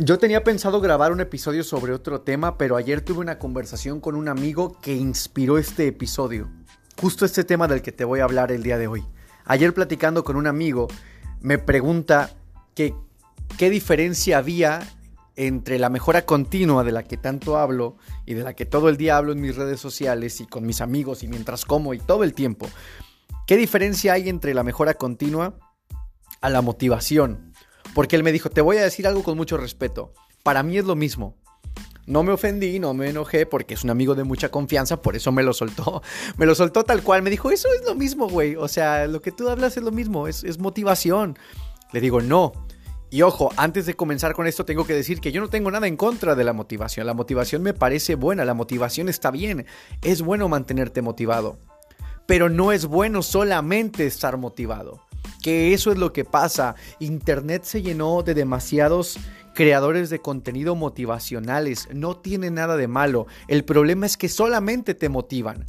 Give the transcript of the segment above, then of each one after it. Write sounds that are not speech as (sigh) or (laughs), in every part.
Yo tenía pensado grabar un episodio sobre otro tema, pero ayer tuve una conversación con un amigo que inspiró este episodio. Justo este tema del que te voy a hablar el día de hoy. Ayer platicando con un amigo, me pregunta que, qué diferencia había entre la mejora continua de la que tanto hablo y de la que todo el día hablo en mis redes sociales y con mis amigos y mientras como y todo el tiempo. ¿Qué diferencia hay entre la mejora continua a la motivación? Porque él me dijo, te voy a decir algo con mucho respeto. Para mí es lo mismo. No me ofendí, no me enojé porque es un amigo de mucha confianza, por eso me lo soltó. (laughs) Me lo soltó tal cual. Me dijo, eso es lo mismo, güey. O sea, lo que tú hablas es lo mismo, es, es motivación. Le digo, no. Y ojo, antes de comenzar con esto tengo que decir que yo no tengo nada en contra de la motivación. La motivación me parece buena, la motivación está bien. Es bueno mantenerte motivado. Pero no es bueno solamente estar motivado que eso es lo que pasa. Internet se llenó de demasiados creadores de contenido motivacionales. No tiene nada de malo. El problema es que solamente te motivan.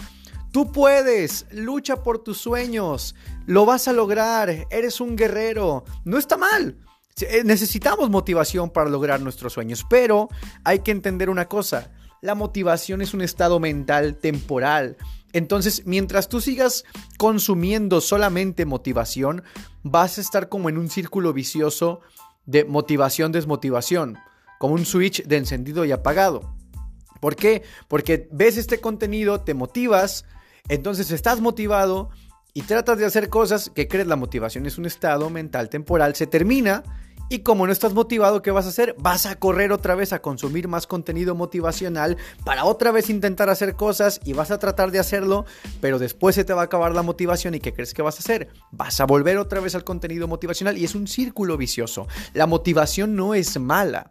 Tú puedes, lucha por tus sueños, lo vas a lograr, eres un guerrero. No está mal. Eh, necesitamos motivación para lograr nuestros sueños, pero hay que entender una cosa. La motivación es un estado mental temporal entonces, mientras tú sigas consumiendo solamente motivación, vas a estar como en un círculo vicioso de motivación-desmotivación, como un switch de encendido y apagado. ¿Por qué? Porque ves este contenido, te motivas, entonces estás motivado y tratas de hacer cosas que crees la motivación es un estado mental temporal, se termina y como no estás motivado, ¿qué vas a hacer? Vas a correr otra vez a consumir más contenido motivacional para otra vez intentar hacer cosas y vas a tratar de hacerlo, pero después se te va a acabar la motivación y ¿qué crees que vas a hacer? Vas a volver otra vez al contenido motivacional y es un círculo vicioso. La motivación no es mala.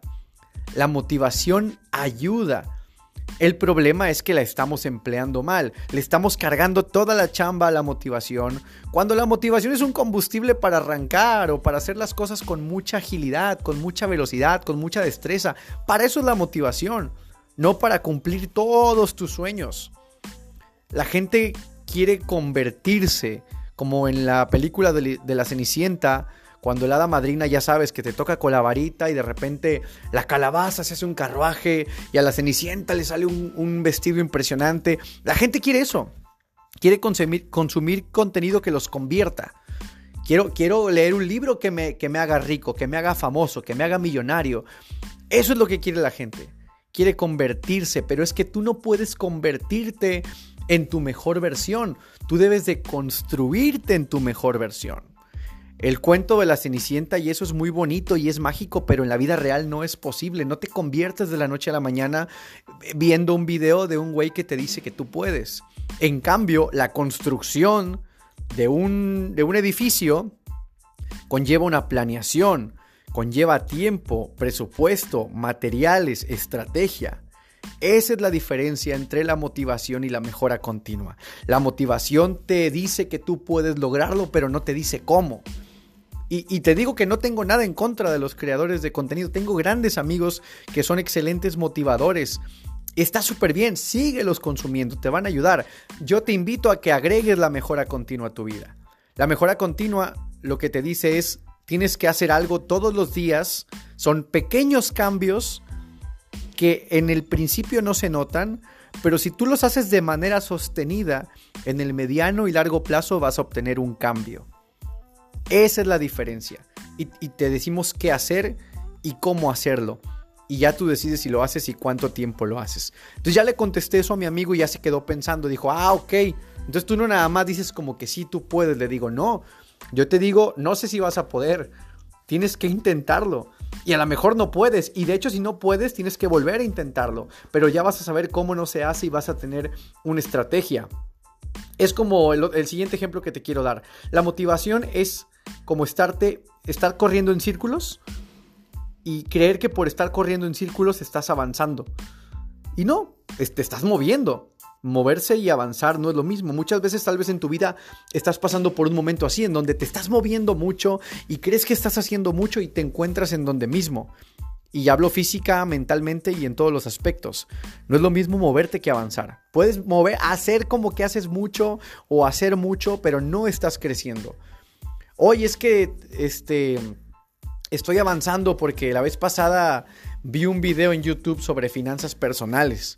La motivación ayuda. El problema es que la estamos empleando mal, le estamos cargando toda la chamba a la motivación, cuando la motivación es un combustible para arrancar o para hacer las cosas con mucha agilidad, con mucha velocidad, con mucha destreza. Para eso es la motivación, no para cumplir todos tus sueños. La gente quiere convertirse, como en la película de, la Cenicienta, cuando el hada madrina ya sabes que te toca con la varita y de repente la calabaza se hace un carruaje y a la cenicienta le sale un, vestido impresionante. La gente quiere eso. Quiere consumir, consumir contenido que los convierta. Quiero, quiero leer un libro que me, que me haga rico, que me haga famoso, que me haga millonario. Eso es lo que quiere la gente. Quiere convertirse, pero es que tú no puedes convertirte en tu mejor versión. Tú debes de construirte en tu mejor versión. El cuento de la Cenicienta y eso es muy bonito y es mágico, pero en la vida real no es posible. No te conviertes de la noche a la mañana viendo un video de un güey que te dice que tú puedes. En cambio, la construcción de un, de un edificio conlleva una planeación, conlleva tiempo, presupuesto, materiales, estrategia. Esa es la diferencia entre la motivación y la mejora continua. La motivación te dice que tú puedes lograrlo, pero no te dice cómo. Y, te digo que no tengo nada en contra de los creadores de contenido. Tengo grandes amigos que son excelentes motivadores. Está súper bien, síguelos consumiendo, te van a ayudar. Yo te invito a que agregues la mejora continua a tu vida. La mejora continua lo que te dice es, tienes que hacer algo todos los días. Son pequeños cambios que en el principio no se notan, pero si tú los haces de manera sostenida, en el mediano y largo plazo vas a obtener un cambio. Esa es la diferencia. Y, te decimos qué hacer y cómo hacerlo. Y ya tú decides si lo haces y cuánto tiempo lo haces. Entonces ya le contesté eso a mi amigo y ya se quedó pensando. Dijo, ah, ok. Entonces tú no nada más dices como que sí, tú puedes. Le digo, no. Yo te digo, no sé si vas a poder. Tienes que intentarlo. Y a lo mejor no puedes. Y de hecho, si no puedes, tienes que volver a intentarlo. Pero ya vas a saber cómo no se hace y vas a tener una estrategia. Es como el, siguiente ejemplo que te quiero dar. La motivación es como estarte, estar corriendo en círculos y creer que por estar corriendo en círculos estás avanzando. Y no, te estás moviendo. Moverse y avanzar no es lo mismo. Muchas veces tal vez en tu vida estás pasando por un momento así, en donde te estás moviendo mucho y crees que estás haciendo mucho y te encuentras en donde mismo. Y hablo física, mentalmente y en todos los aspectos. No es lo mismo moverte que avanzar. Puedes mover, hacer como que haces mucho o hacer mucho, pero no estás creciendo. Hoy es que este estoy avanzando porque la vez pasada vi un video en YouTube sobre finanzas personales.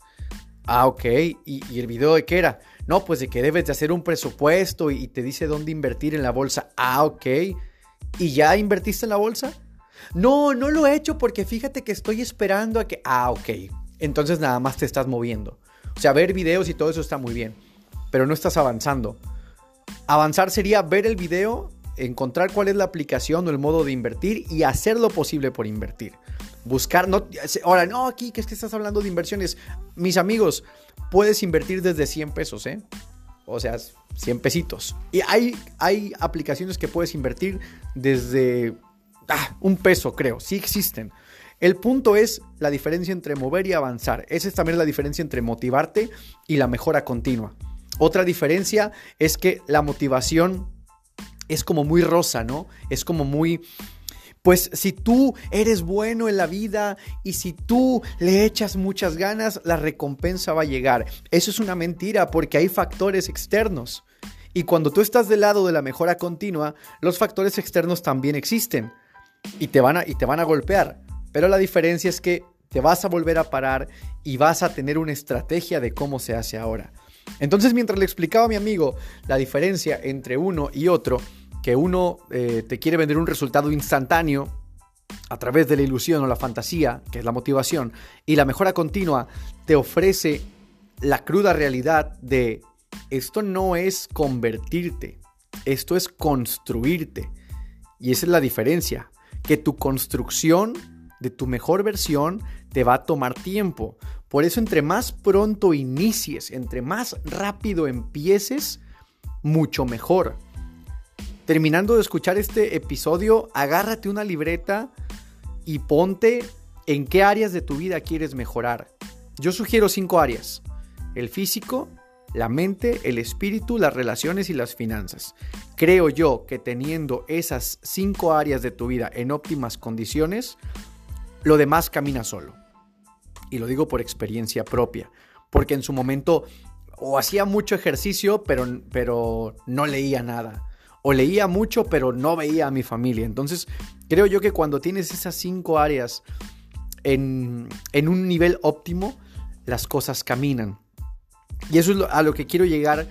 Ah, ok. ¿Y, el video de qué era? No, pues de que debes de hacer un presupuesto y, te dice dónde invertir en la bolsa. Ah, ok. ¿Y ya invertiste en la bolsa? No, no lo he hecho porque fíjate que estoy esperando a que... Ah, ok. Entonces nada más te estás moviendo. O sea, ver videos y todo eso está muy bien. Pero no estás avanzando. Avanzar sería ver el video, encontrar cuál es la aplicación o el modo de invertir y hacer lo posible por invertir. Buscar, no, ahora, no, aquí que es que estás hablando de inversiones. Mis amigos, puedes invertir desde 100 pesos, ¿eh? O sea, 100 pesitos. Y hay, hay aplicaciones que puedes invertir desde ah, un peso, creo. Sí existen. El punto es la diferencia entre mover y avanzar. Esa es también la diferencia entre motivarte y la mejora continua. Otra diferencia es que la motivación es como muy rosa, ¿no? Es como muy... Pues si tú eres bueno en la vida y si tú le echas muchas ganas, la recompensa va a llegar. Eso es una mentira porque hay factores externos. Y cuando tú estás del lado de la mejora continua, los factores externos también existen y te van a, y te van a golpear. Pero la diferencia es que te vas a volver a parar y vas a tener una estrategia de cómo se hace ahora. Entonces, mientras le explicaba a mi amigo la diferencia entre uno y otro, que uno eh, te quiere vender un resultado instantáneo a través de la ilusión o la fantasía, que es la motivación, y la mejora continua te ofrece la cruda realidad de esto no es convertirte, esto es construirte. Y esa es la diferencia, que tu construcción de tu mejor versión te va a tomar tiempo. Por eso entre más pronto inicies, entre más rápido empieces, mucho mejor. Terminando de escuchar este episodio, agárrate una libreta y ponte en qué áreas de tu vida quieres mejorar. Yo sugiero cinco áreas. El físico, la mente, el espíritu, las relaciones y las finanzas. Creo yo que teniendo esas cinco áreas de tu vida en óptimas condiciones, lo demás camina solo y lo digo por experiencia propia, porque en su momento o hacía mucho ejercicio, pero, pero no leía nada, o leía mucho, pero no veía a mi familia. Entonces, creo yo que cuando tienes esas cinco áreas en, un nivel óptimo, las cosas caminan. Y eso es a lo que quiero llegar.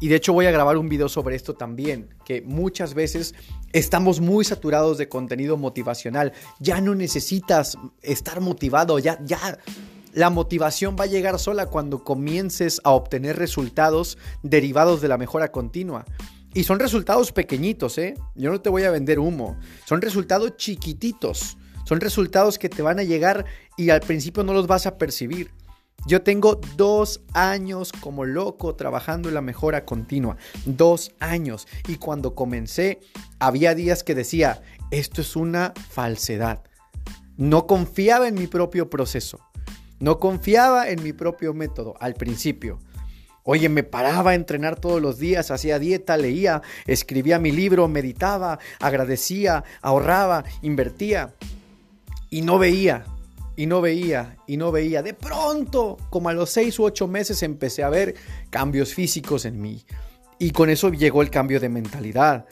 Y de hecho voy a grabar un video sobre esto también, que muchas veces estamos muy saturados de contenido motivacional. Ya no necesitas estar motivado, ya, ya. La motivación va a llegar sola cuando comiences a obtener resultados derivados de la mejora continua. Y son resultados pequeñitos, ¿eh? Yo no te voy a vender humo. Son resultados chiquititos. Son resultados que te van a llegar y al principio no los vas a percibir. Yo tengo dos años como loco trabajando en la mejora continua. Dos años. Y cuando comencé, había días que decía, esto es una falsedad. No confiaba en mi propio proceso. No confiaba en mi propio método al principio. Oye, me paraba a entrenar todos los días, hacía dieta, leía, escribía mi libro, meditaba, agradecía, ahorraba, invertía y no veía y no veía, y no veía. De pronto, como a los seis u ocho meses, empecé a ver cambios físicos en mí. Y con eso llegó el cambio de mentalidad.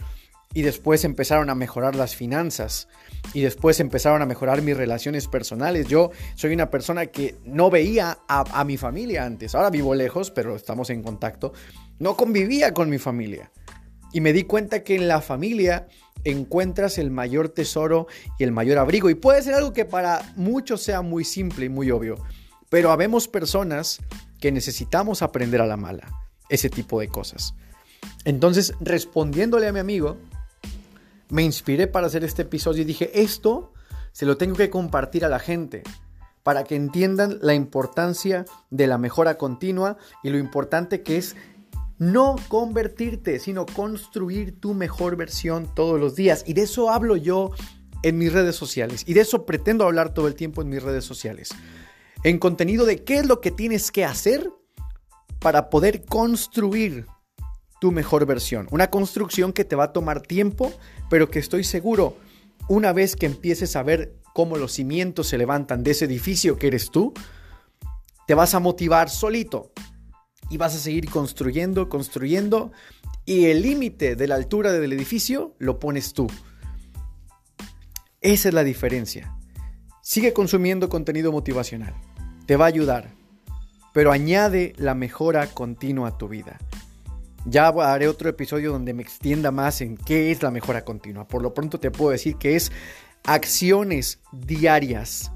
Y después empezaron a mejorar las finanzas. Y después empezaron a mejorar mis relaciones personales. Yo soy una persona que no veía a, a mi familia antes. Ahora vivo lejos, pero estamos en contacto. No convivía con mi familia. Y me di cuenta que en la familia encuentras el mayor tesoro y el mayor abrigo. Y puede ser algo que para muchos sea muy simple y muy obvio, pero habemos personas que necesitamos aprender a la mala ese tipo de cosas. Entonces, respondiéndole a mi amigo, me inspiré para hacer este episodio y dije, esto se lo tengo que compartir a la gente para que entiendan la importancia de la mejora continua y lo importante que es no convertirte, sino construir tu mejor versión todos los días. Y de eso hablo yo en mis redes sociales. Y de eso pretendo hablar todo el tiempo en mis redes sociales. En contenido de qué es lo que tienes que hacer para poder construir tu mejor versión. Una construcción que te va a tomar tiempo, pero que estoy seguro, una vez que empieces a ver cómo los cimientos se levantan de ese edificio que eres tú, te vas a motivar solito y vas a seguir construyendo, construyendo y el límite de la altura del edificio lo pones tú. Esa es la diferencia. Sigue consumiendo contenido motivacional. Te va a ayudar. Pero añade la mejora continua a tu vida. Ya haré otro episodio donde me extienda más en qué es la mejora continua. Por lo pronto te puedo decir que es acciones diarias,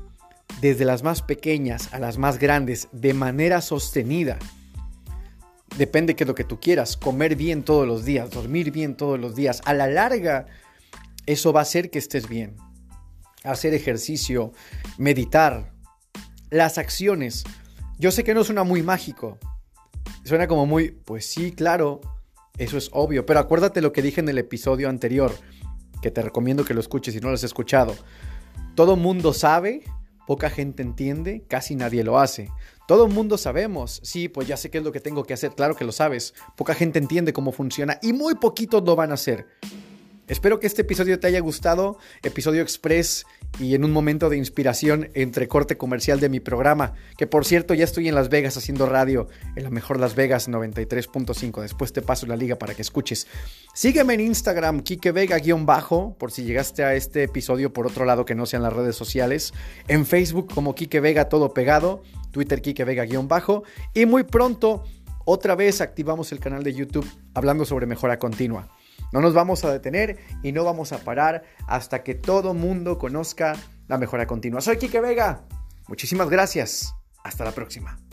desde las más pequeñas a las más grandes, de manera sostenida. Depende de lo que tú quieras, comer bien todos los días, dormir bien todos los días. A la larga, eso va a hacer que estés bien. Hacer ejercicio, meditar, las acciones. Yo sé que no suena muy mágico, Suena como muy, pues sí, claro, eso es obvio, pero acuérdate lo que dije en el episodio anterior, que te recomiendo que lo escuches si no lo has escuchado. Todo mundo sabe, poca gente entiende, casi nadie lo hace. Todo mundo sabemos, sí, pues ya sé qué es lo que tengo que hacer, claro que lo sabes. Poca gente entiende cómo funciona y muy poquitos lo van a hacer. Espero que este episodio te haya gustado, episodio express y en un momento de inspiración entre corte comercial de mi programa, que por cierto ya estoy en Las Vegas haciendo radio, en la mejor Las Vegas 93.5, después te paso la liga para que escuches. Sígueme en Instagram, Kike Vega-bajo, por si llegaste a este episodio por otro lado que no sean las redes sociales, en Facebook como Kike Vega todo pegado, Twitter Kike Vega-bajo y muy pronto otra vez activamos el canal de YouTube hablando sobre mejora continua. No nos vamos a detener y no vamos a parar hasta que todo mundo conozca la mejora continua. Soy Kike Vega. Muchísimas gracias. Hasta la próxima.